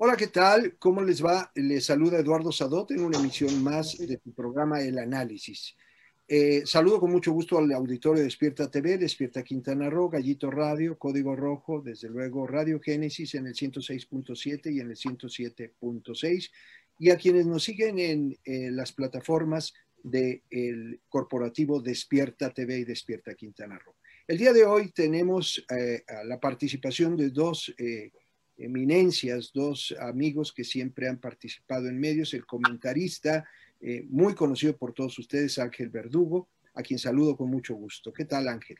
Hola, ¿qué tal? ¿Cómo les va? Les saluda Eduardo Sadot en una emisión más de tu programa El Análisis. Eh, saludo con mucho gusto al auditorio de Despierta TV, Despierta Quintana Roo, Gallito Radio, Código Rojo, desde luego Radio Génesis en el 106.7 y en el 107.6, y a quienes nos siguen en eh, las plataformas del corporativo Despierta TV y Despierta Quintana Roo. El día de hoy tenemos eh, la participación de dos eminencias, dos amigos que siempre han participado en medios, el comentarista eh, muy conocido por todos ustedes, Ángel Verdugo, a quien saludo con mucho gusto. ¿Qué tal, Ángel?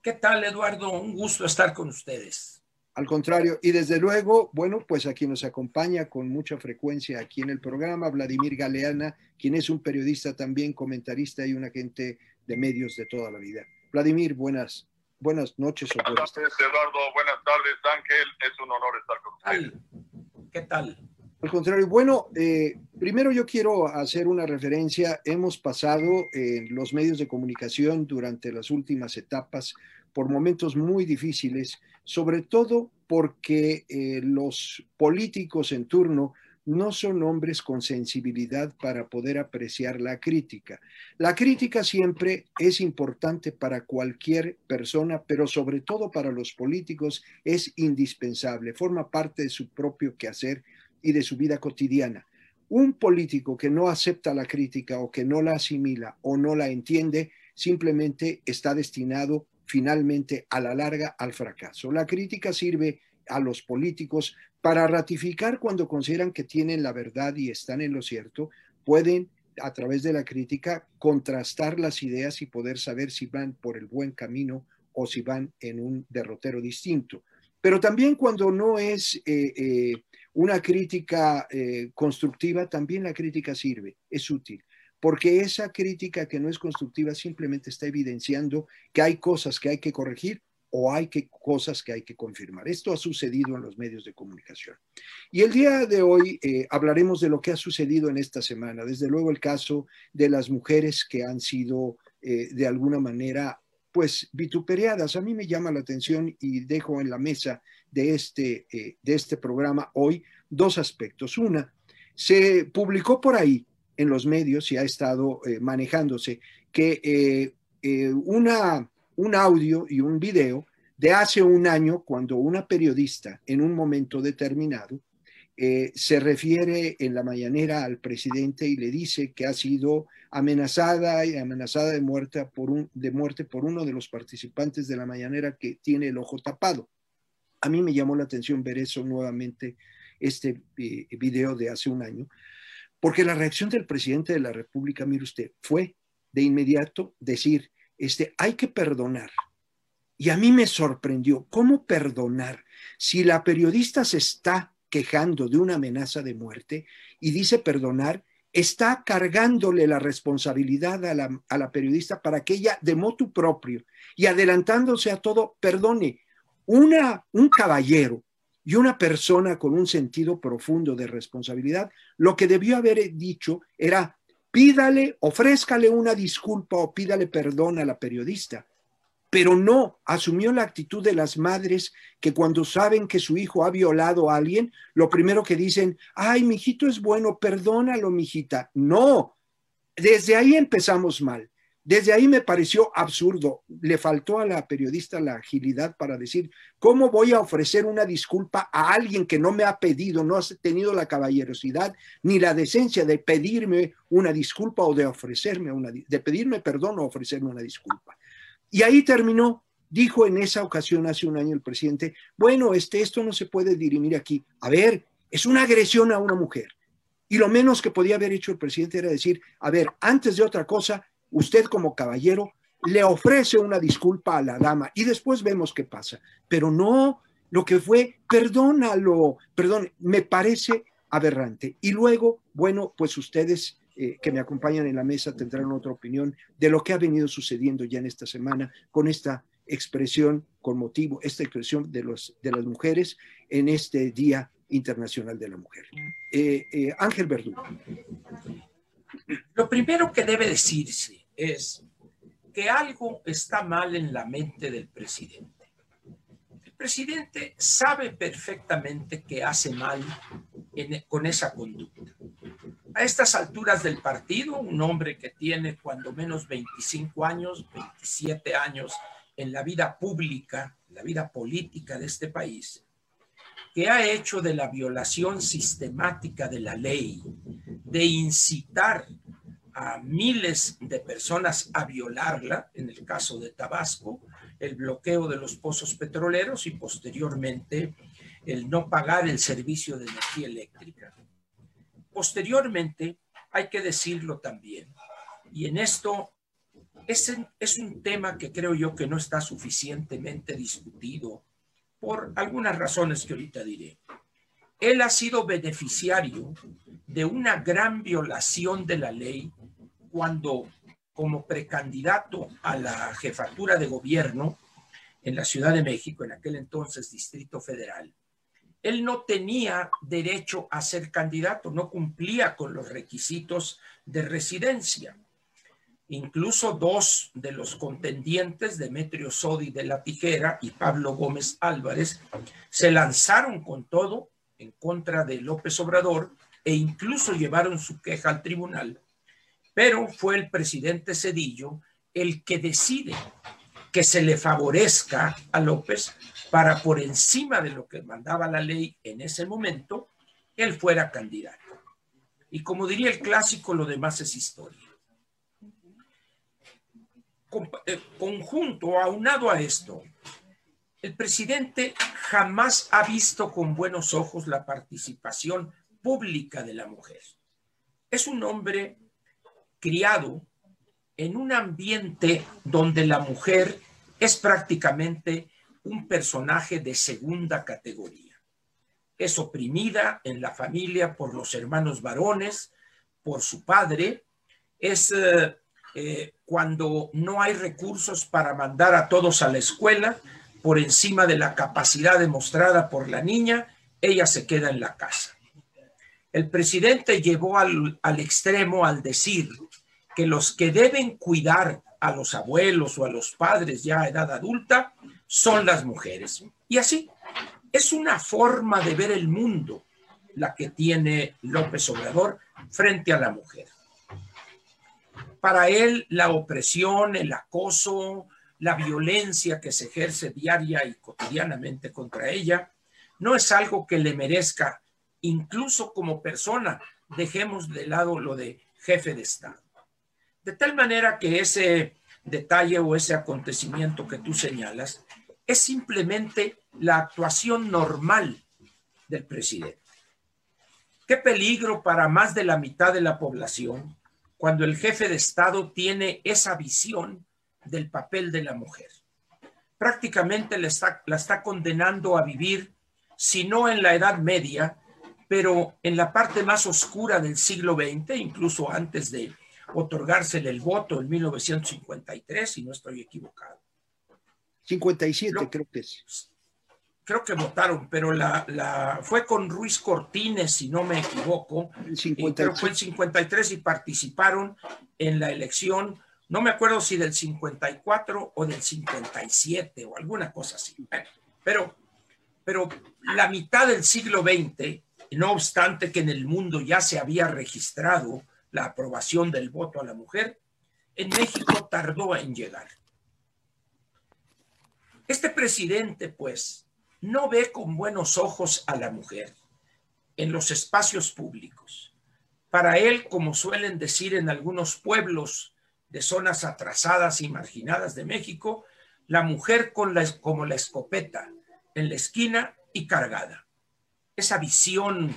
¿Qué tal, Eduardo? Un gusto estar con ustedes. Al contrario, y desde luego, bueno, pues a quien nos acompaña con mucha frecuencia aquí en el programa, Vladimir Galeana, quien es un periodista también, comentarista y un agente de medios de toda la vida. Vladimir, buenas buenas noches buenas tardes. Eduardo, buenas tardes, Ángel. Es un honor estar con ustedes. ¿Qué tal? Al contrario, bueno, eh, primero yo quiero hacer una referencia. Hemos pasado en los medios de comunicación durante las últimas etapas por momentos muy difíciles, sobre todo porque eh, los políticos en turno no son hombres con sensibilidad para poder apreciar la crítica. La crítica siempre es importante para cualquier persona, pero sobre todo para los políticos es indispensable, forma parte de su propio quehacer y de su vida cotidiana. Un político que no acepta la crítica o que no la asimila o no la entiende, simplemente está destinado finalmente a la larga al fracaso. La crítica sirve a los políticos para ratificar cuando consideran que tienen la verdad y están en lo cierto, pueden a través de la crítica contrastar las ideas y poder saber si van por el buen camino o si van en un derrotero distinto. Pero también cuando no es eh, eh, una crítica eh, constructiva, también la crítica sirve, es útil, porque esa crítica que no es constructiva simplemente está evidenciando que hay cosas que hay que corregir o hay que, cosas que hay que confirmar. Esto ha sucedido en los medios de comunicación. Y el día de hoy eh, hablaremos de lo que ha sucedido en esta semana. Desde luego el caso de las mujeres que han sido eh, de alguna manera pues vituperiadas. A mí me llama la atención y dejo en la mesa de este, eh, de este programa hoy dos aspectos. Una, se publicó por ahí en los medios y ha estado manejándose que una un audio y un video de hace un año cuando una periodista en un momento determinado eh, se refiere en la mañanera al presidente y le dice que ha sido amenazada y amenazada de muerte por, un, de muerte por uno de los participantes de la mañanera que tiene el ojo tapado. A mí me llamó la atención ver eso nuevamente, este eh, video de hace un año, porque la reacción del presidente de la República, mire usted, fue de inmediato decir, este, hay que perdonar. Y a mí me sorprendió, ¿cómo perdonar si la periodista se está quejando de una amenaza de muerte y dice perdonar? Está cargándole la responsabilidad a la, a la periodista para que ella, de motu propio y adelantándose a todo, perdone. Una, un caballero y una persona con un sentido profundo de responsabilidad, lo que debió haber dicho era, pídale, ofrézcale una disculpa o pídale perdón a la periodista. Pero no, asumió la actitud de las madres que cuando saben que su hijo ha violado a alguien, lo primero que dicen, ay, mi hijito es bueno, perdónalo, mijita. No, desde ahí empezamos mal. Desde ahí me pareció absurdo. Le faltó a la periodista la agilidad para decir, ¿cómo voy a ofrecer una disculpa a alguien que no me ha pedido, no ha tenido la caballerosidad ni la decencia de pedirme una disculpa o de ofrecerme una, de pedirme perdón o ofrecerme una disculpa? Y ahí terminó. Dijo en esa ocasión hace un año el presidente, bueno, este, esto no se puede dirimir aquí. A ver, es una agresión a una mujer. Y lo menos que podía haber hecho el presidente era decir, a ver, antes de otra cosa, usted como caballero le ofrece una disculpa a la dama y después vemos qué pasa. Pero no, lo que fue, perdónalo, perdón, me parece aberrante. Y luego, bueno, pues ustedes eh, que me acompañan en la mesa tendrán otra opinión de lo que ha venido sucediendo ya en esta semana con esta expresión, con motivo, esta expresión de, los, de las mujeres en este Día Internacional de la Mujer. Eh, eh, Ángel Verdugo. Lo primero que debe decirse es que algo está mal en la mente del presidente. El presidente sabe perfectamente que hace mal con esa conducta. A estas alturas del partido, un hombre que tiene cuando menos 25 años, 27 años en la vida pública, la vida política de este país, que ha hecho de la violación sistemática de la ley, de incitar a miles de personas a violarla, en el caso de Tabasco, el bloqueo de los pozos petroleros y posteriormente el no pagar el servicio de energía eléctrica. Posteriormente, hay que decirlo también, y en esto es, es un tema que creo yo que no está suficientemente discutido por algunas razones que ahorita diré. Él ha sido beneficiario de una gran violación de la ley cuando como precandidato a la jefatura de gobierno en la Ciudad de México, en aquel entonces Distrito Federal, él no tenía derecho a ser candidato, no cumplía con los requisitos de residencia. Incluso dos de los contendientes, Demetrio Sodi de la Tijera y Pablo Gómez Álvarez, se lanzaron con todo en contra de López Obrador e incluso llevaron su queja al tribunal pero fue el presidente Cedillo el que decide que se le favorezca a López para por encima de lo que mandaba la ley en ese momento, él fuera candidato. Y como diría el clásico, lo demás es historia. Eh, conjunto, aunado a esto, el presidente jamás ha visto con buenos ojos la participación pública de la mujer. Es un hombre criado en un ambiente donde la mujer es prácticamente un personaje de segunda categoría. Es oprimida en la familia por los hermanos varones, por su padre, es eh, eh, cuando no hay recursos para mandar a todos a la escuela, por encima de la capacidad demostrada por la niña, ella se queda en la casa. El presidente llevó al, al extremo al decir que los que deben cuidar a los abuelos o a los padres ya a edad adulta son las mujeres. Y así, es una forma de ver el mundo la que tiene López Obrador frente a la mujer. Para él, la opresión, el acoso, la violencia que se ejerce diaria y cotidianamente contra ella, no es algo que le merezca, incluso como persona. Dejemos de lado lo de jefe de Estado. De tal manera que ese detalle o ese acontecimiento que tú señalas es simplemente la actuación normal del presidente. Qué peligro para más de la mitad de la población cuando el jefe de Estado tiene esa visión del papel de la mujer. Prácticamente la está, condenando a vivir, si no en la Edad Media, pero en la parte más oscura del siglo XX, incluso antes de otorgársele el voto en 1953, si no estoy equivocado. 57 creo que es. Creo que votaron, pero la, la fue con Ruiz Cortines, si no me equivoco. El creo que fue el 53 y participaron en la elección, no me acuerdo si del 54 o del 57 o alguna cosa así. Pero, pero la mitad del siglo XX, no obstante que en el mundo ya se había registrado la aprobación del voto a la mujer, en México tardó en llegar. Este presidente, pues, no ve con buenos ojos a la mujer en los espacios públicos. Para él, como suelen decir en algunos pueblos de zonas atrasadas y marginadas de México, la mujer con la, como la escopeta en la esquina y cargada. Esa visión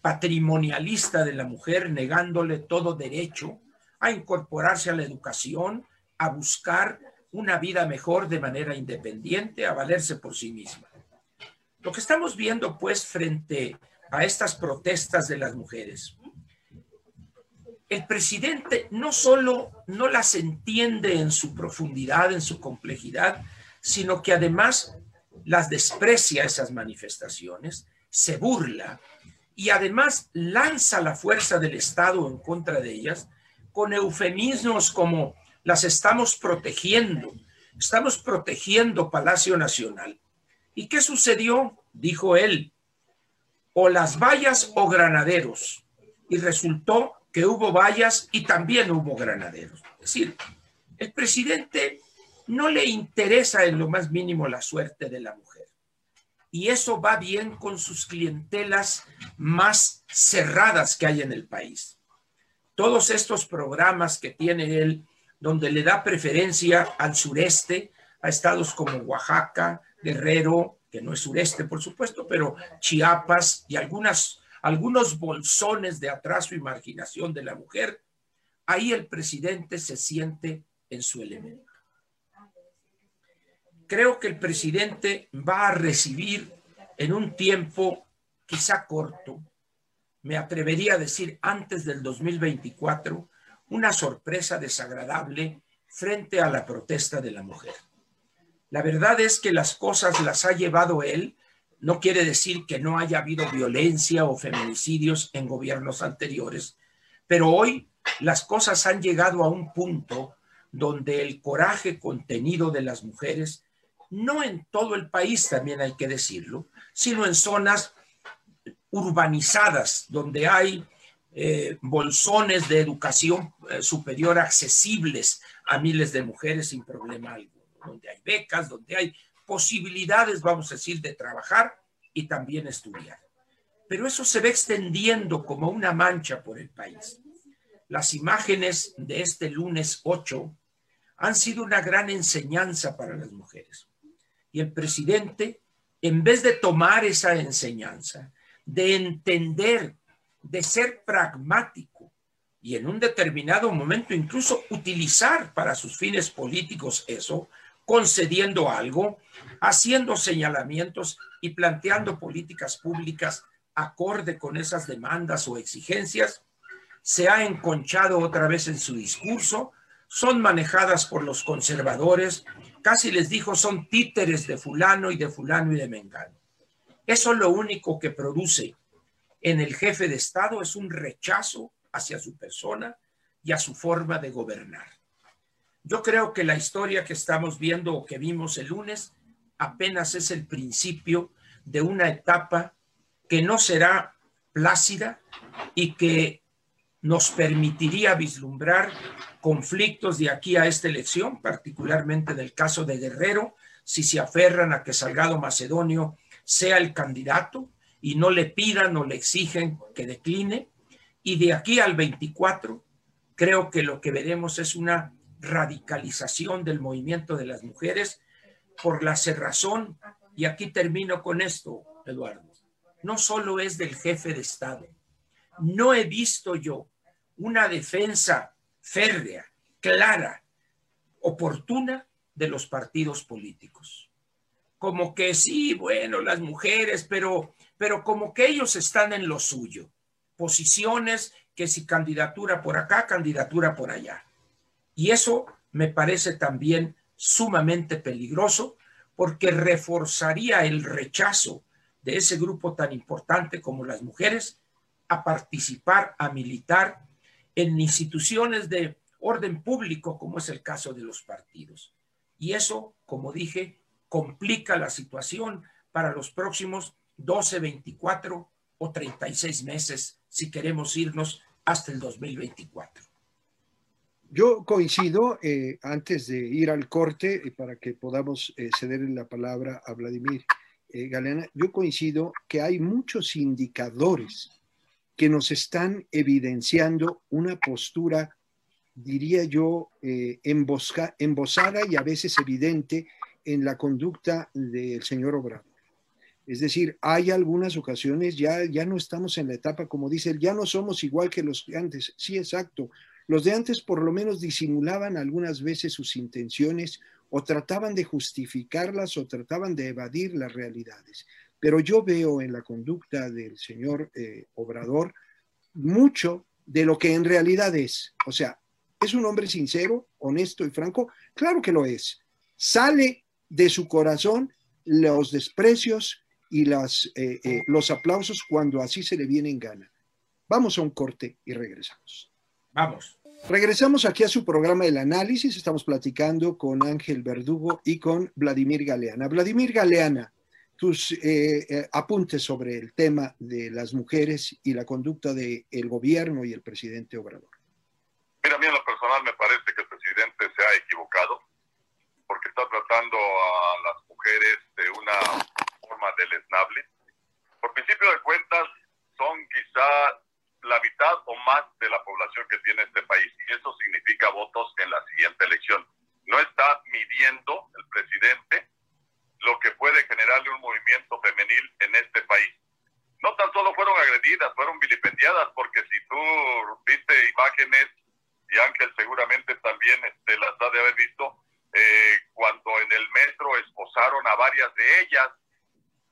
patrimonialista de la mujer, negándole todo derecho a incorporarse a la educación, a buscar una vida mejor de manera independiente, a valerse por sí misma. Lo que estamos viendo, pues, frente a estas protestas de las mujeres, el presidente no solo no las entiende en su profundidad, en su complejidad, sino que además las desprecia esas manifestaciones, se burla y además lanza la fuerza del Estado en contra de ellas con eufemismos como las estamos protegiendo, estamos protegiendo Palacio Nacional. ¿Y qué sucedió? Dijo él, o las vallas o granaderos. Y resultó que hubo vallas y también hubo granaderos. Es decir, el presidente no le interesa en lo más mínimo la suerte de la mujer. Y eso va bien con sus clientelas más cerradas que hay en el país. Todos estos programas que tiene él, donde le da preferencia al sureste, a estados como Oaxaca, Guerrero, que no es sureste, por supuesto, pero Chiapas y algunas, algunos bolsones de atraso y marginación de la mujer, ahí el presidente se siente en su elemento. Creo que el presidente va a recibir en un tiempo quizá corto, me atrevería a decir antes del 2024, una sorpresa desagradable frente a la protesta de la mujer. La verdad es que las cosas las ha llevado él. No quiere decir que no haya habido violencia o feminicidios en gobiernos anteriores, pero hoy las cosas han llegado a un punto donde el coraje contenido de las mujeres, no en todo el país también hay que decirlo, sino en zonas urbanizadas donde hay eh, bolsones de educación eh, superior accesibles a miles de mujeres sin problema alguno donde hay becas, donde hay posibilidades, vamos a decir, de trabajar y también estudiar. Pero eso se ve extendiendo como una mancha por el país. Las imágenes de este lunes 8 han sido una gran enseñanza para las mujeres. Y el presidente, en vez de tomar esa enseñanza, de entender, de ser pragmático y en un determinado momento incluso utilizar para sus fines políticos eso, concediendo algo, haciendo señalamientos y planteando políticas públicas acorde con esas demandas o exigencias, se ha enconchado otra vez en su discurso, son manejadas por los conservadores, casi les dijo son títeres de fulano y de fulano y de mengano. Eso lo único que produce en el jefe de Estado es un rechazo hacia su persona y a su forma de gobernar. Yo creo que la historia que estamos viendo o que vimos el lunes apenas es el principio de una etapa que no será plácida y que nos permitiría vislumbrar conflictos de aquí a esta elección, particularmente en el caso de Guerrero, si se aferran a que Salgado Macedonio sea el candidato y no le pidan o le exigen que decline. Y de aquí al 24, creo que lo que veremos es una radicalización del movimiento de las mujeres por la cerrazón, y aquí termino con esto, Eduardo, no solo es del jefe de Estado, no he visto yo una defensa férrea, clara, oportuna de los partidos políticos. Como que sí, bueno, las mujeres, pero, pero como que ellos están en lo suyo. Posiciones que si candidatura por acá, candidatura por allá. Y eso me parece también sumamente peligroso porque reforzaría el rechazo de ese grupo tan importante como las mujeres a participar, a militar en instituciones de orden público, como es el caso de los partidos. Y eso, como dije, complica la situación para los próximos 12, 24 o 36 meses si queremos irnos hasta el 2024. Yo coincido, eh, antes de ir al corte, y para que podamos eh, ceder la palabra a Vladimir eh, Galeana, yo coincido que hay muchos indicadores que nos están evidenciando una postura, diría yo, embosada y a veces evidente en la conducta del señor Obrador. Es decir, hay algunas ocasiones, ya, ya no estamos en la etapa, como dice él, ya no somos igual que los antes. Sí, exacto. Los de antes por lo menos disimulaban algunas veces sus intenciones o trataban de justificarlas o trataban de evadir las realidades. Pero yo veo en la conducta del señor eh, Obrador mucho de lo que en realidad es. O sea, ¿es un hombre sincero, honesto y franco? Claro que lo es. Sale de su corazón los desprecios y las, eh, eh, los aplausos cuando así se le viene en gana. Vamos a un corte y regresamos. Vamos. Regresamos aquí a su programa El Análisis. Estamos platicando con Ángel Verdugo y con Vladimir Galeana. Vladimir Galeana, tus eh, eh, apuntes sobre el tema de las mujeres y la conducta del gobierno y el presidente Obrador. Mira, a mí en lo personal me parece que el presidente se ha equivocado porque está tratando a las mujeres de una forma deleznable. Por principio de cuentas, son quizá la mitad o más de la población que tiene este país y eso significa votos en la siguiente elección. No está midiendo el presidente lo que puede generarle un movimiento femenil en este país. No tan solo fueron agredidas, fueron vilipendiadas, porque si tú viste imágenes, y Ángel seguramente también este, las ha de haber visto, eh, cuando en el metro esposaron a varias de ellas,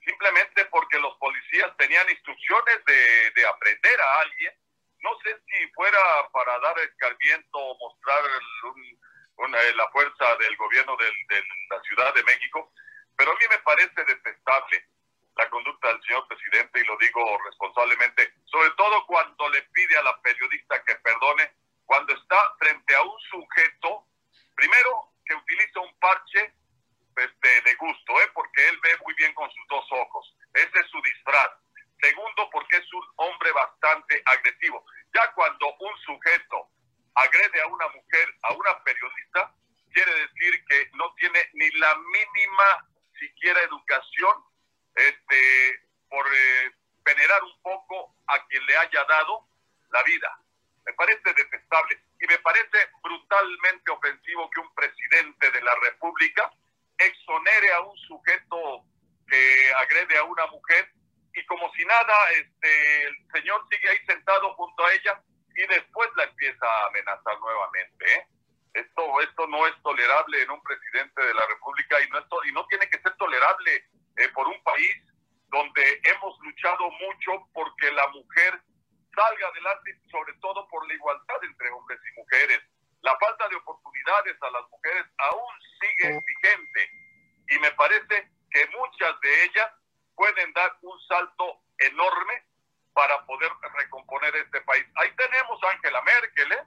simplemente porque los policías tenían instrucciones de, de aprender a alguien. No sé si fuera para dar escarmiento o mostrar una, la fuerza del gobierno de la Ciudad de México, pero a mí me parece detestable la conducta del señor presidente, y lo digo responsablemente, sobre todo cuando le pide a la periodista que perdone, cuando está frente a un sujeto, primero que utiliza un parche este, de gusto, ¿eh? porque él ve muy bien con sus dos ojos. Ese es su disfraz. Segundo, porque es un hombre bastante agresivo. Ya cuando un sujeto agrede a una mujer, a una periodista, quiere decir que no tiene ni la mínima siquiera educación, este, por eh, venerar un poco a quien le haya dado la vida. Me parece detestable y me parece brutalmente ofensivo que un presidente de la República exonere a un sujeto que agrede a una mujer y como si nada, este, el señor sigue ahí sentado junto a ella y después la empieza a amenazar nuevamente. ¿eh? Esto, esto no es tolerable en un presidente de la República y no, y no tiene que ser tolerable eh, por un país donde hemos luchado mucho porque la mujer salga adelante, sobre todo por la igualdad entre hombres y mujeres. La falta de oportunidades a las mujeres aún sigue vigente y me parece que muchas de ellas pueden dar un salto enorme para poder recomponer este país. Ahí tenemos a Angela Merkel, ¿eh?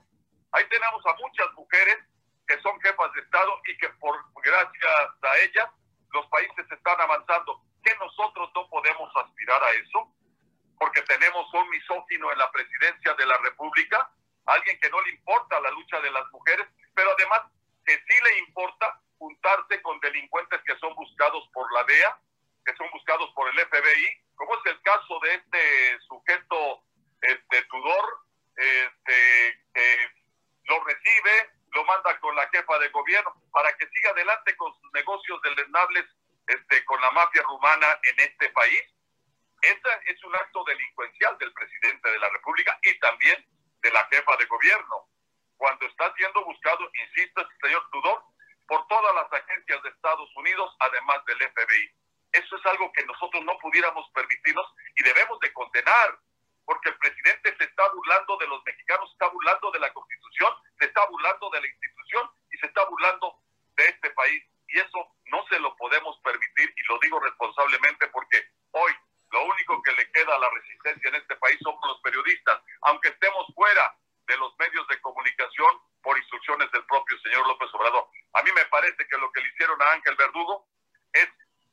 Ahí tenemos a muchas mujeres que son jefas de Estado y que por gracias a ellas los países están avanzando. ¿Que nosotros no podemos aspirar a eso? Porque tenemos un misógino en la presidencia de la República, alguien que no le importa la lucha de las mujeres, pero además que sí le importa juntarse con delincuentes que son buscados por la DEA, que son buscados por el FBI, como es el caso de este sujeto, este Tudor, este, que lo recibe, lo manda con la jefa de gobierno para que siga adelante con sus negocios deleznables este, con la mafia rumana en este país. Ese es un acto delincuencial del presidente de la República y también de la jefa de gobierno, cuando está siendo buscado, insisto, el señor Tudor, por todas las agencias de Estados Unidos, además del FBI. Eso es algo que nosotros no pudiéramos permitirnos y debemos de condenar porque el presidente se está burlando de los mexicanos, se está burlando de la constitución, se está burlando de la institución y se está burlando de este país. Y eso no se lo podemos permitir y lo digo responsablemente porque hoy lo único que le queda a la resistencia en este país son los periodistas, aunque estemos fuera de los medios de comunicación por instrucciones del propio señor López Obrador. A mí me parece que lo que le hicieron a Ángel Verdugo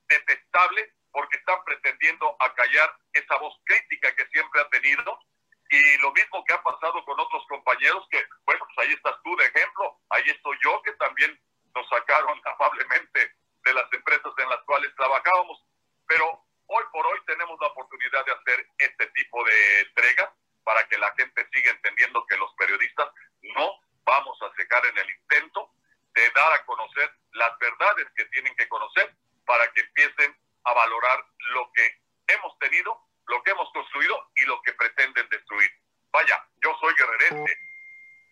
detestable porque están pretendiendo acallar esa voz crítica que siempre ha tenido. Y lo mismo que ha pasado con otros compañeros que, bueno, pues ahí estás tú de ejemplo, ahí estoy yo que también nos sacaron amablemente de las empresas en las cuales trabajábamos, pero hoy por hoy tenemos la oportunidad de hacer este tipo de entregas para que la gente siga entendiendo que los periodistas no vamos a cejar en el intento de dar a conocer las verdades que tienen que conocer para que empiecen a valorar lo que hemos tenido, lo que hemos construido y lo que pretenden destruir. Vaya, yo soy guerrerete,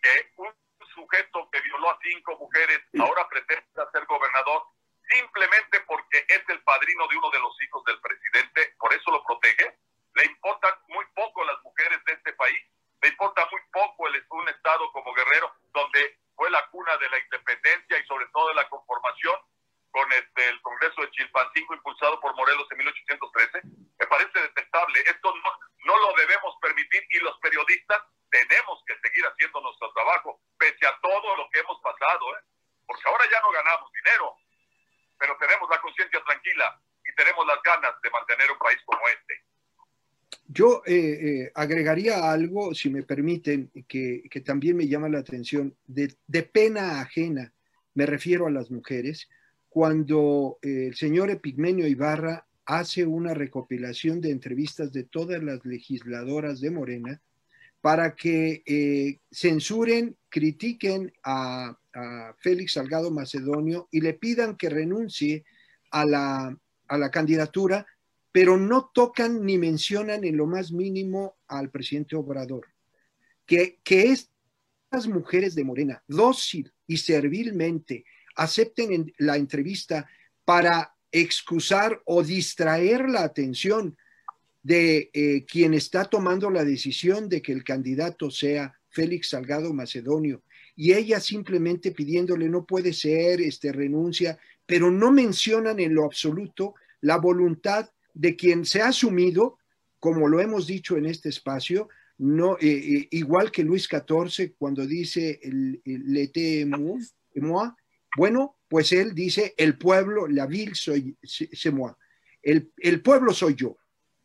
que un sujeto que violó a cinco mujeres ahora pretende ser gobernador simplemente porque es el padrino de uno de los hijos del presidente, por eso lo protege. Le importan muy poco las mujeres de este país, le importa muy poco el, un estado como Guerrero, donde fue la cuna de la independencia y sobre todo de la conformación con este, el Congreso de Chilpancingo impulsado por Morelos en 1813, me parece detestable. Esto no, no lo debemos permitir y los periodistas tenemos que seguir haciendo nuestro trabajo, pese a todo lo que hemos pasado, ¿eh? porque ahora ya no ganamos dinero, pero tenemos la conciencia tranquila y tenemos las ganas de mantener un país como este. Yo eh, eh, agregaría algo, si me permiten, que, que, también me llama la atención, de, de, pena ajena, me refiero a las mujeres, cuando eh, el señor Epigmenio Ibarra hace una recopilación de entrevistas de todas las legisladoras de Morena para que eh, censuren, critiquen a, Félix Salgado Macedonio y le pidan que renuncie a la, a la candidatura pero no tocan ni mencionan en lo más mínimo al presidente Obrador. Que, que estas mujeres de Morena, dócil y servilmente, acepten en la entrevista para excusar o distraer la atención de eh, quien está tomando la decisión de que el candidato sea Félix Salgado Macedonio. Y ella simplemente pidiéndole no puede ser, este renuncia, pero no mencionan en lo absoluto la voluntad de quien se ha asumido, como lo hemos dicho en este espacio, no, eh, eh, igual que Luis XIV cuando dice el, el le moi, bueno, pues él dice el pueblo, la ville soy c'est moi, el, el, pueblo soy yo.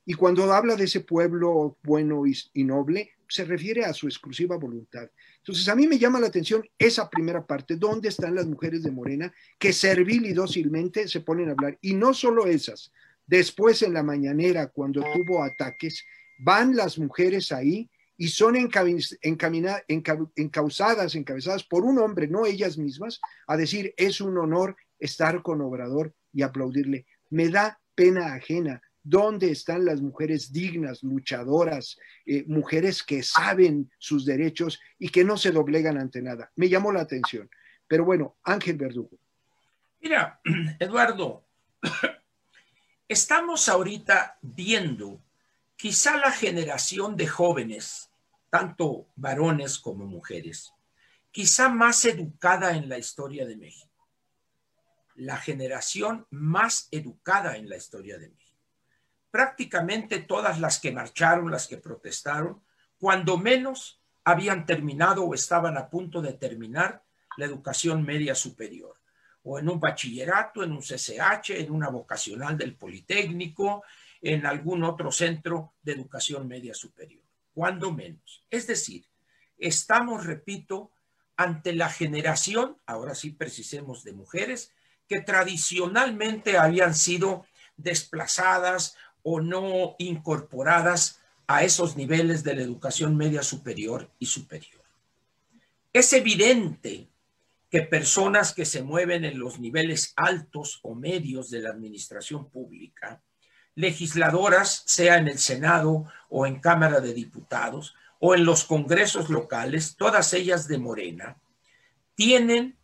Y cuando habla de ese pueblo bueno y, y noble, se refiere a su exclusiva voluntad. Entonces, a mí me llama la atención esa primera parte, ¿dónde están las mujeres de Morena que servil y dócilmente se ponen a hablar? Y no solo esas, Después en la mañanera, cuando tuvo ataques, van las mujeres ahí y son encausadas, encabezadas por un hombre, no ellas mismas, a decir, es un honor estar con Obrador y aplaudirle. Me da pena ajena. ¿Dónde están las mujeres dignas, luchadoras, eh, mujeres que saben sus derechos y que no se doblegan ante nada? Me llamó la atención. Pero bueno, Ángel Verdugo. Mira, Eduardo, Estamos ahorita viendo quizá la generación de jóvenes, tanto varones como mujeres, quizá más educada en la historia de México. La generación más educada en la historia de México. Prácticamente todas las que marcharon, las que protestaron, cuando menos habían terminado o estaban a punto de terminar la educación media superior o en un bachillerato, en un CCH, en una vocacional del Politécnico, en algún otro centro de educación media superior, cuando menos. Es decir, estamos, repito, ante la generación, ahora sí precisemos de mujeres, que tradicionalmente habían sido desplazadas o no incorporadas a esos niveles de la educación media superior y superior. Es evidente que personas que se mueven en los niveles altos o medios de la administración pública, legisladoras, sea en el Senado o en Cámara de Diputados o en los congresos locales, todas ellas de Morena, tienen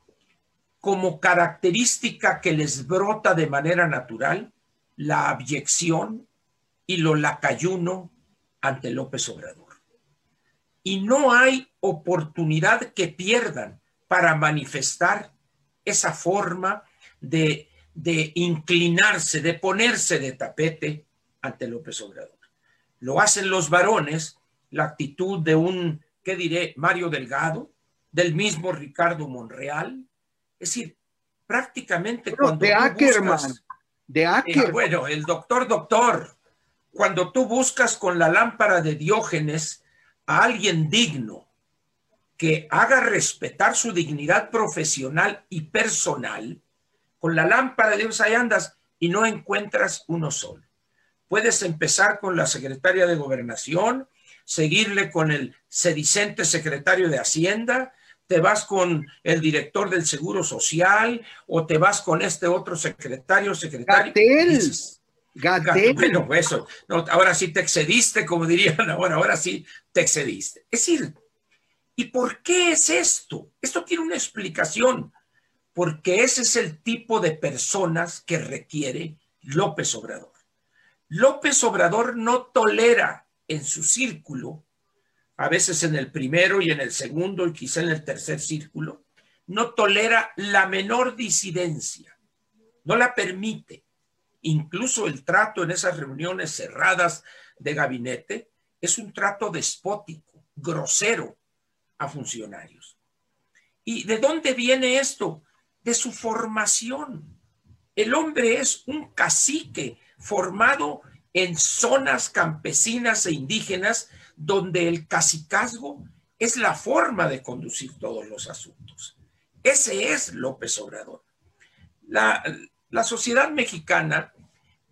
como característica que les brota de manera natural la abyección y lo lacayuno ante López Obrador. Y no hay oportunidad que pierdan para manifestar esa forma de, de inclinarse, de ponerse de tapete ante López Obrador. Lo hacen los varones, la actitud de un, ¿qué diré?, Mario Delgado, del mismo Ricardo Monreal. Es decir, prácticamente cuando de Ackerman, de eh, Ackerman. bueno, el doctor doctor, cuando tú buscas con la lámpara de Diógenes a alguien digno, que haga respetar su dignidad profesional y personal, con la lámpara de Dios ahí andas y no encuentras uno solo. Puedes empezar con la secretaria de gobernación, seguirle con el sedicente secretario de Hacienda, te vas con el director del Seguro Social o te vas con este otro secretario, secretario. Gatel. Gatel. Bueno, eso, no, ahora sí te excediste, como dirían ahora, ahora sí te excediste. Es decir, ¿Y por qué es esto? Esto tiene una explicación, porque ese es el tipo de personas que requiere López Obrador. López Obrador no tolera en su círculo, a veces en el primero y en el segundo y quizá en el tercer círculo, no tolera la menor disidencia, no la permite. Incluso el trato en esas reuniones cerradas de gabinete es un trato despótico, grosero, a funcionarios. ¿Y de dónde viene esto? De su formación. El hombre es un cacique formado en zonas campesinas e indígenas donde el cacicazgo es la forma de conducir todos los asuntos. Ese es López Obrador. La, la sociedad mexicana,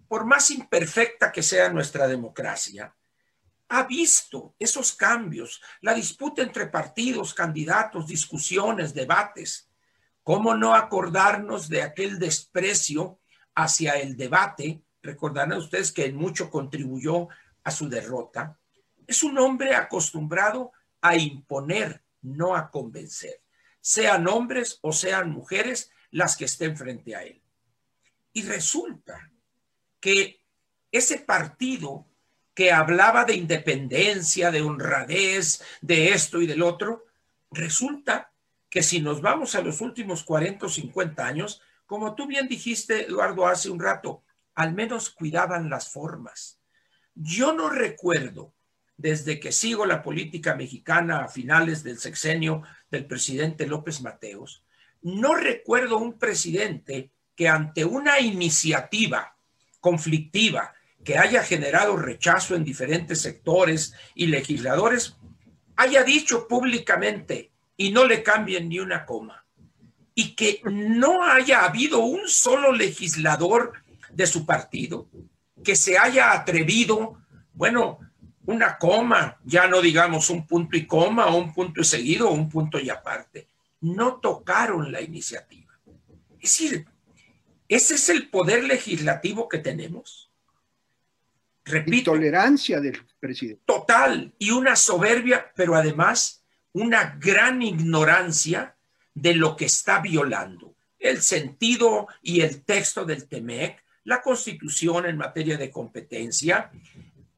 por más imperfecta que sea nuestra democracia, ha visto esos cambios, la disputa entre partidos, candidatos, discusiones, debates. ¿Cómo no acordarnos de aquel desprecio hacia el debate? Recordarán ustedes que en mucho contribuyó a su derrota. Es un hombre acostumbrado a imponer, no a convencer, sean hombres o sean mujeres las que estén frente a él. Y resulta que ese partido que hablaba de independencia, de honradez, de esto y del otro, resulta que si nos vamos a los últimos 40 o 50 años, como tú bien dijiste, Eduardo, hace un rato, al menos cuidaban las formas. Yo no recuerdo, desde que sigo la política mexicana a finales del sexenio del presidente López Mateos, no recuerdo un presidente que ante una iniciativa conflictiva que haya generado rechazo en diferentes sectores y legisladores, haya dicho públicamente y no le cambien ni una coma. Y que no haya habido un solo legislador de su partido que se haya atrevido, bueno, una coma, ya no digamos un punto y coma o un punto y seguido o un punto y aparte. No tocaron la iniciativa. Es decir, ese es el poder legislativo que tenemos. Repito. tolerancia del presidente. Total. Y una soberbia, pero además una gran ignorancia de lo que está violando. El sentido y el texto del TEMEC, la constitución en materia de competencia,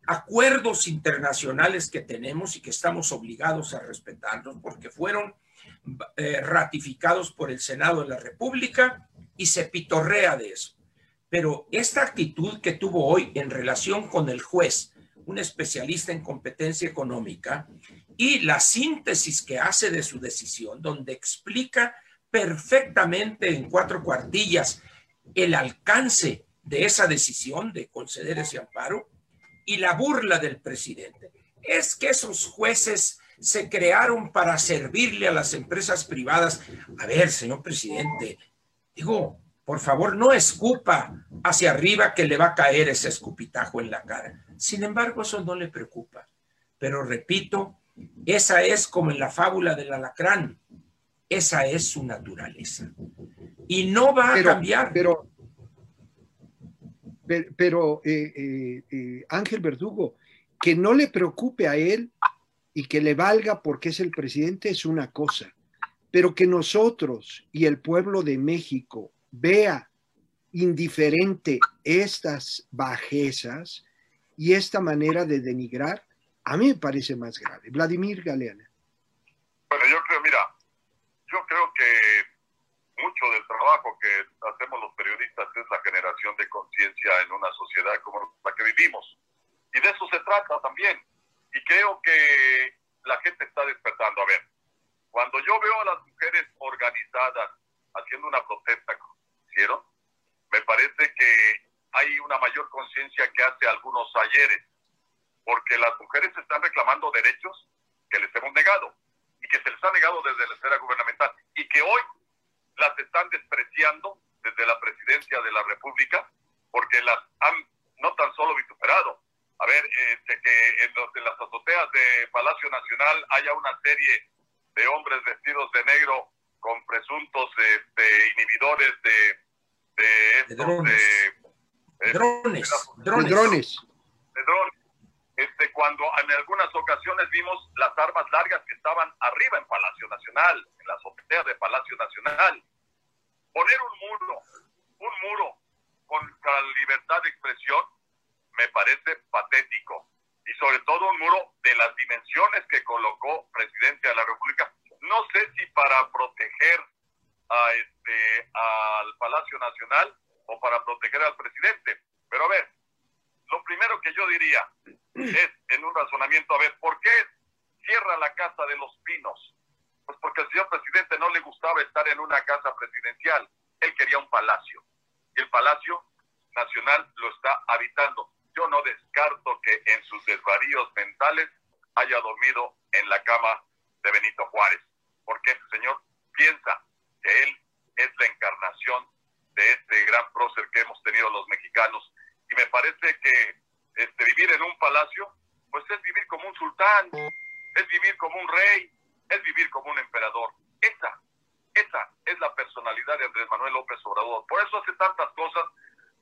acuerdos internacionales que tenemos y que estamos obligados a respetarlos porque fueron eh, ratificados por el Senado de la República y se pitorrea de eso. Pero esta actitud que tuvo hoy en relación con el juez, un especialista en competencia económica, y la síntesis que hace de su decisión, donde explica perfectamente en cuatro cuartillas el alcance de esa decisión de conceder ese amparo y la burla del presidente. Es que esos jueces se crearon para servirle a las empresas privadas. A ver, señor presidente, digo, por favor, no escupa hacia arriba que le va a caer ese escupitajo en la cara. Sin embargo, eso no le preocupa. Pero repito, esa es como en la fábula del alacrán. Esa es su naturaleza. Y no va a cambiar. Pero, pero, eh, eh, eh, Ángel Verdugo, que no le preocupe a él y que le valga porque es el presidente es una cosa, pero que nosotros y el pueblo de México vea indiferente estas bajezas y esta manera de denigrar, a mí me parece más grave. Vladimir Galeana. Bueno, yo creo, mira, yo creo que mucho del trabajo que hacemos los periodistas es la generación de conciencia en una sociedad como la que vivimos. Y de eso se trata también. Y creo que la gente está despertando. A ver, cuando yo veo a las mujeres organizadas haciendo una protesta me parece que hay una mayor conciencia que hace algunos ayeres, porque las mujeres están reclamando derechos que les hemos negado y que se les ha negado desde la esfera gubernamental y que hoy las están despreciando desde la presidencia de la República porque las han no tan solo vituperado. A ver, este, que en, los, en las azoteas de Palacio Nacional haya una serie de hombres vestidos de negro con presuntos este, inhibidores de de, drones. De, drones. drones. drones. De drones. Este, cuando en algunas ocasiones vimos las armas largas que estaban arriba en Palacio Nacional, en la azotea de Palacio Nacional. Poner un muro, un muro con la libertad de expresión me parece patético. Y sobre todo un muro de las dimensiones que colocó presidente de la República. No sé si para proteger a este, al Palacio Nacional o para proteger al presidente. Pero a ver, lo primero que yo diría es en un razonamiento, a ver, ¿por qué cierra la Casa de los Pinos? Pues porque al señor presidente no le gustaba estar en una casa presidencial, él quería un palacio. y el Palacio Nacional lo está habitando. Yo no descarto que en sus desvaríos mentales haya dormido en la cama de Benito Juárez, porque ese señor piensa que él es la encarnación de este gran prócer que hemos tenido los mexicanos. Y me parece que este, vivir en un palacio, pues es vivir como un sultán, es vivir como un rey, es vivir como un emperador. Esa, esa es la personalidad de Andrés Manuel López Obrador. Por eso hace tantas cosas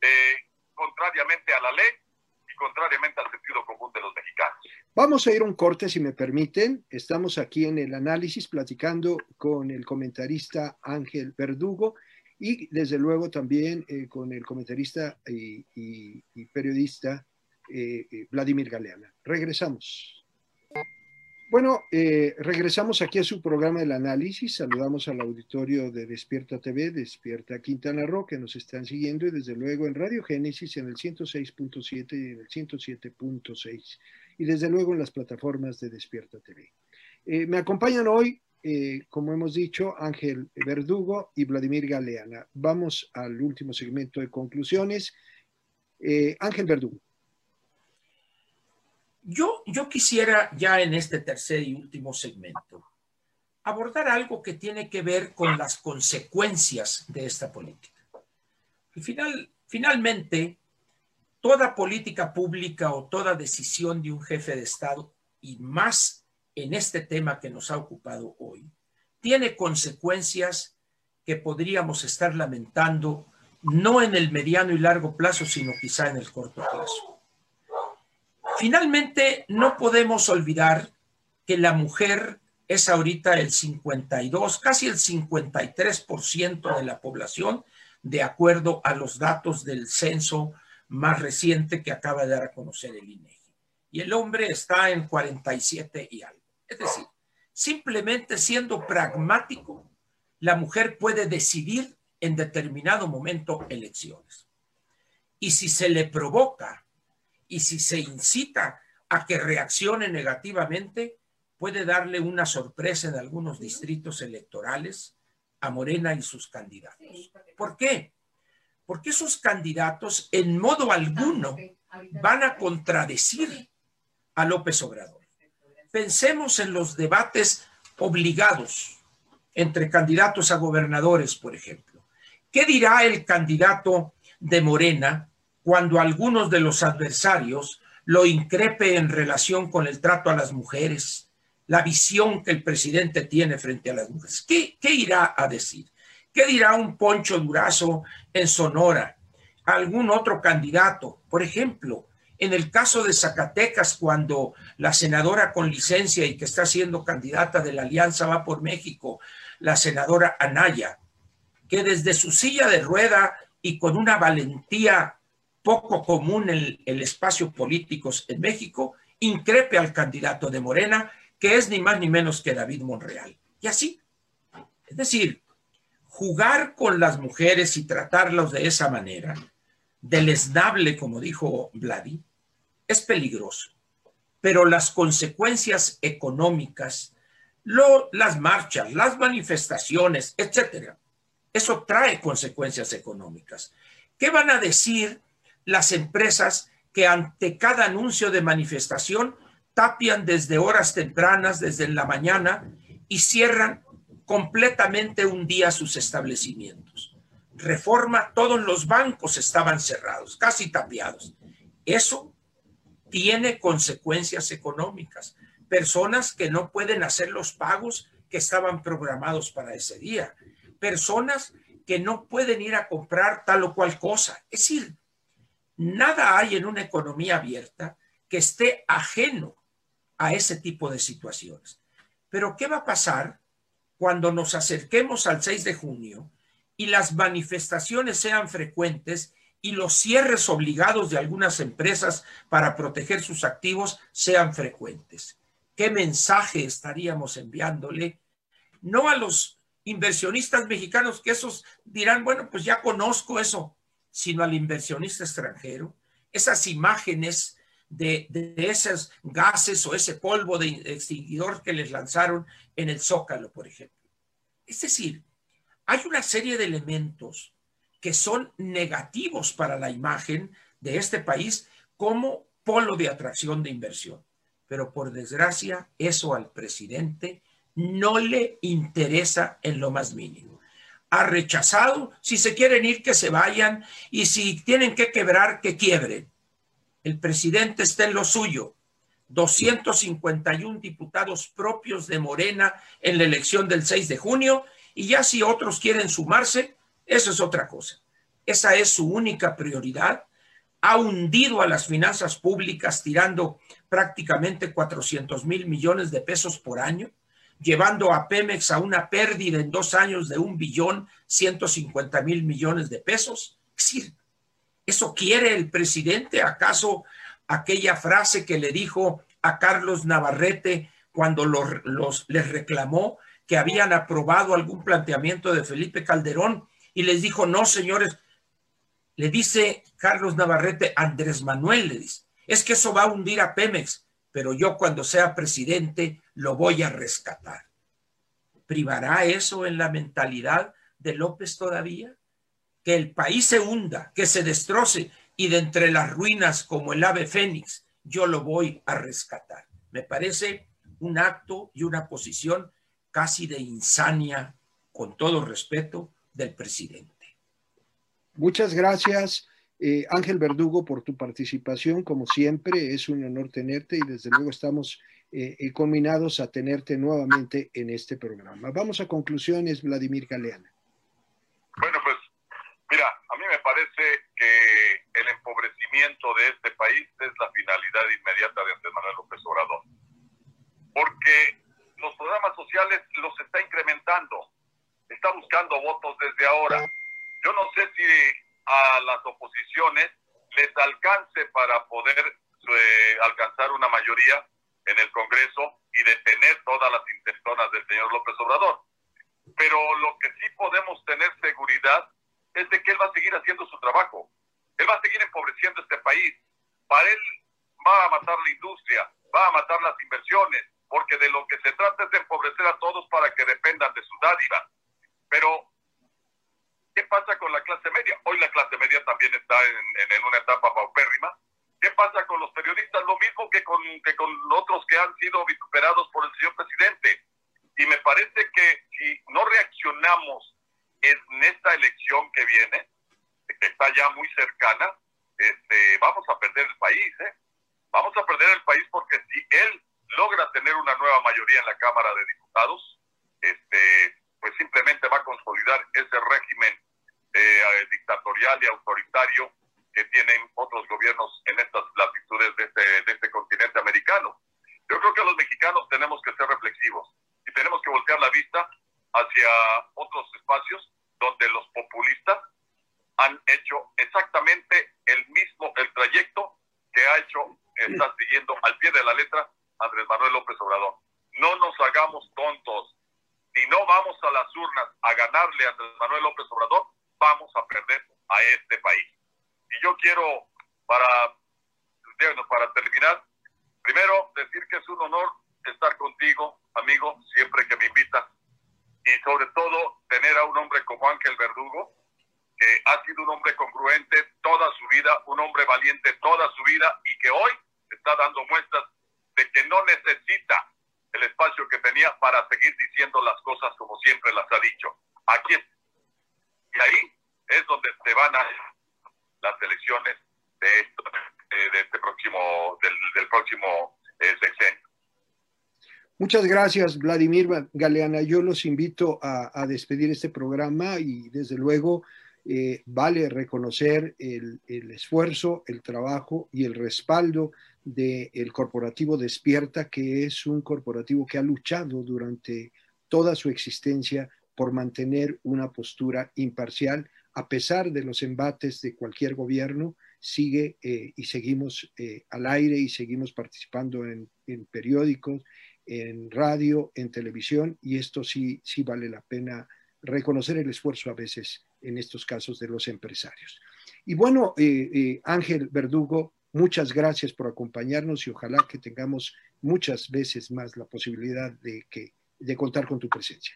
eh, contrariamente a la ley y contrariamente al sentido común de los mexicanos. Vamos a ir un corte, si me permiten. Estamos aquí en el análisis platicando con el comentarista Ángel Verdugo y desde luego también eh, con el comentarista y, periodista eh, eh, Vladimir Galeana. Regresamos. Bueno, regresamos aquí a su programa del análisis. Saludamos al auditorio de Despierta TV, Despierta Quintana Roo, que nos están siguiendo, y desde luego en Radio Génesis en el 106.7 y en el 107.6, y desde luego en las plataformas de Despierta TV. me acompañan hoy eh, como hemos dicho, Ángel Verdugo y Vladimir Galeana. Vamos al último segmento de conclusiones. Eh, Ángel Verdugo. Yo, yo quisiera ya en este tercer y último segmento abordar algo que tiene que ver con las consecuencias de esta política. Y final, finalmente, toda política pública o toda decisión de un jefe de Estado, y más en este tema que nos ha ocupado hoy tiene consecuencias que podríamos estar lamentando no en el mediano y largo plazo, sino quizá en el corto plazo. Finalmente, no podemos olvidar que la mujer es ahorita el 52, casi el 53% de la población, de acuerdo a los datos del censo más reciente que acaba de dar a conocer el INEGI. Y el hombre está en 47 y algo. Es decir, simplemente siendo pragmático, la mujer puede decidir en determinado momento elecciones. Y si se le provoca y si se incita a que reaccione negativamente, puede darle una sorpresa en algunos distritos electorales a Morena y sus candidatos. ¿Por qué? Porque esos candidatos en modo alguno van a contradecir a López Obrador. Pensemos en los debates obligados entre candidatos a gobernadores, por ejemplo. ¿Qué dirá el candidato de Morena cuando algunos de los adversarios lo increpe en relación con el trato a las mujeres, la visión que el presidente tiene frente a las mujeres? ¿Qué, irá a decir? ¿Qué dirá un Poncho Durazo en Sonora? ¿Algún otro candidato? Por ejemplo, en el caso de Zacatecas, cuando la senadora con licencia y que está siendo candidata de la Alianza va por México, la senadora Anaya, que desde su silla de rueda y con una valentía poco común en el espacio político en México, increpe al candidato de Morena, que es ni más ni menos que David Monreal. Y así. Es decir, jugar con las mujeres y tratarlos de esa manera deleznable, como dijo Vladi, es peligroso. Pero las consecuencias económicas, las marchas, las manifestaciones, etcétera, eso trae consecuencias económicas. ¿Qué van a decir las empresas que ante cada anuncio de manifestación tapian desde horas tempranas, desde la mañana, y cierran completamente un día sus establecimientos? Reforma, todos los bancos estaban cerrados, casi tapiados. Eso tiene consecuencias económicas. Personas que no pueden hacer los pagos que estaban programados para ese día. Personas que no pueden ir a comprar tal o cual cosa. Es decir, nada hay en una economía abierta que esté ajeno a ese tipo de situaciones. Pero ¿qué va a pasar cuando nos acerquemos al 6 de junio y las manifestaciones sean frecuentes y los cierres obligados de algunas empresas para proteger sus activos sean frecuentes. ¿Qué mensaje estaríamos enviándole? No a los inversionistas mexicanos que esos dirán, bueno, pues ya conozco eso, sino al inversionista extranjero. Esas imágenes de, de, esos gases o ese polvo de extinguidor que les lanzaron en el Zócalo, por ejemplo. Es decir, hay una serie de elementos que son negativos para la imagen de este país como polo de atracción de inversión. Pero por desgracia, eso al presidente no le interesa en lo más mínimo. Ha rechazado, si se quieren ir, que se vayan, y si tienen que quebrar, que quiebren. El presidente está en lo suyo. 251 diputados propios de Morena en la elección del 6 de junio, y ya si otros quieren sumarse, eso es otra cosa. Esa es su única prioridad. Ha hundido a las finanzas públicas tirando prácticamente 400 mil millones de pesos por año llevando a Pemex a una pérdida en dos años de un billón 150 mil millones de pesos. ¿eso quiere el presidente? ¿Acaso aquella frase que le dijo a Carlos Navarrete cuando los, les reclamó que habían aprobado algún planteamiento de Felipe Calderón y les dijo, no, señores, le dice Carlos Navarrete, Andrés Manuel le dice, es que eso va a hundir a Pemex pero yo cuando sea presidente lo voy a rescatar. ¿Privará eso en la mentalidad de López todavía? Que el país se hunda, que se destroce y de entre las ruinas como el ave fénix, yo lo voy a rescatar. Me parece un acto y una posición casi de insania, con todo respeto, del presidente. Muchas gracias. Eh, Ángel Verdugo, por tu participación, como siempre, es un honor tenerte y desde luego estamos eh, combinados a tenerte nuevamente en este programa. Vamos a conclusiones, Vladimir Galeana. Bueno, pues mira, a mí me parece que el empobrecimiento de este país es la finalidad inmediata de Andrés Manuel López Obrador, porque los programas sociales los está incrementando, está buscando votos desde ahora. Yo no sé si a las oposiciones les alcance para poder eh, alcanzar una mayoría en el Congreso y detener todas las intentonas del señor López Obrador. Pero lo que sí podemos tener seguridad es de que él va a seguir haciendo su trabajo. Él va a seguir empobreciendo este país. Para él va a matar la industria, va a matar las inversiones, porque de lo que se trata es de empobrecer a todos para que dependan de su dádiva. Pero ¿Qué pasa con la clase media? Hoy la clase media también está en, una etapa paupérrima. ¿Qué pasa con los periodistas? Lo mismo que con, que con otros que han sido vituperados por el señor presidente. Y me parece que si no reaccionamos en esta elección que viene, que está ya muy cercana, este, vamos a perder el país. ¿eh? Vamos a perder el país porque si él logra tener una nueva mayoría en la Cámara de Diputados, este, pues simplemente va a consolidar ese régimen eh, dictatorial y autoritario que tienen otros gobiernos en estas latitudes de este, de este continente americano. Yo creo que los mexicanos tenemos que ser reflexivos y tenemos que voltear la vista hacia otros espacios donde los populistas han hecho exactamente el mismo, el trayecto que ha hecho, está siguiendo al pie de la letra Andrés Manuel López Obrador. No nos hagamos tontos. Si no vamos a las urnas a ganarle a Andrés Manuel López Obrador, vamos a perder a este país. Y yo quiero, para, para terminar, primero decir que es un honor estar contigo, amigo, siempre que me invitas. Y sobre todo tener a un hombre como Ángel Verdugo, que ha sido un hombre congruente toda su vida, un hombre valiente toda su vida y que hoy está dando muestras de que no necesita el espacio que tenía para seguir diciendo las cosas como siempre las ha dicho. Aquí y ahí es donde se van a las elecciones de, este próximo, del, próximo eh, sexenio. Muchas gracias, Vladimir Galeana. Yo los invito a, despedir este programa y desde luego eh, vale reconocer el, esfuerzo, el trabajo y el respaldo del corporativo Despierta, que es un corporativo que ha luchado durante toda su existencia por mantener una postura imparcial a pesar de los embates de cualquier gobierno, sigue eh, y seguimos eh, al aire y seguimos participando en, periódicos, en radio, en televisión, y esto sí, sí vale la pena reconocer el esfuerzo a veces en estos casos de los empresarios. Y bueno, eh, Ángel Verdugo, muchas gracias por acompañarnos y ojalá que tengamos muchas veces más la posibilidad de, que, de contar con tu presencia.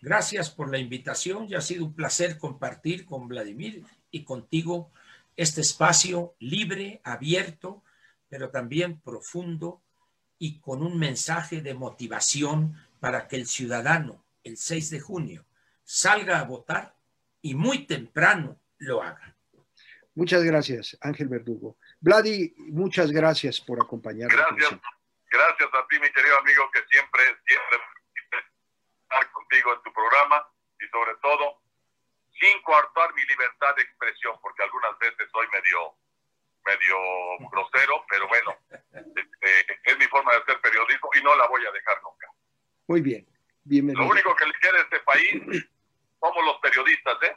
Gracias por la invitación. Ya ha sido un placer compartir con Vladimir y contigo este espacio libre, abierto, pero también profundo y con un mensaje de motivación para que el ciudadano el 6 de junio salga a votar y muy temprano lo haga. Muchas gracias, Ángel Verdugo. Vladi, muchas gracias por acompañarnos. Gracias, gracias a ti, mi querido amigo, que siempre, siempre estar contigo en tu programa y sobre todo sin coartar mi libertad de expresión, porque algunas veces soy medio, medio grosero, pero bueno, este, es mi forma de hacer periodismo y no la voy a dejar nunca. Muy bien, bienvenido. Lo único que le quiere a este país somos los periodistas, ¿eh?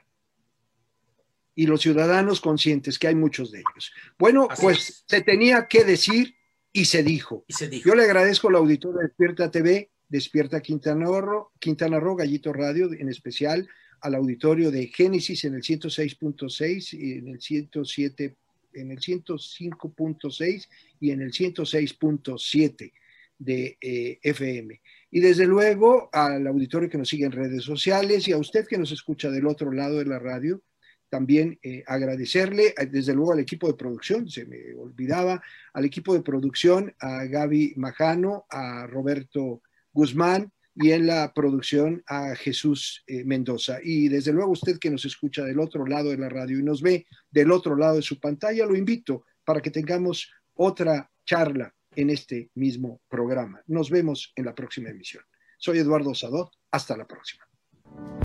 Y los ciudadanos conscientes, que hay muchos de ellos. Bueno, pues se tenía que decir y se, dijo. y se dijo. Yo le agradezco al auditor de Despierta TV, Despierta Quintana Roo, Quintana Roo, Gallito Radio, en especial al auditorio de Génesis en el 106.6 y en el 107 en el 105.6 y en el 106.7 de eh, FM. Y desde luego al auditorio que nos sigue en redes sociales y a usted que nos escucha del otro lado de la radio, también eh, agradecerle, eh, desde luego al equipo de producción, se me olvidaba, al equipo de producción, a Gaby Majano, a Roberto Guzmán y en la producción a Jesús eh, Mendoza. Y desde luego usted que nos escucha del otro lado de la radio y nos ve del otro lado de su pantalla, lo invito para que tengamos otra charla en este mismo programa. Nos vemos en la próxima emisión. Soy Eduardo Sadot. Hasta la próxima.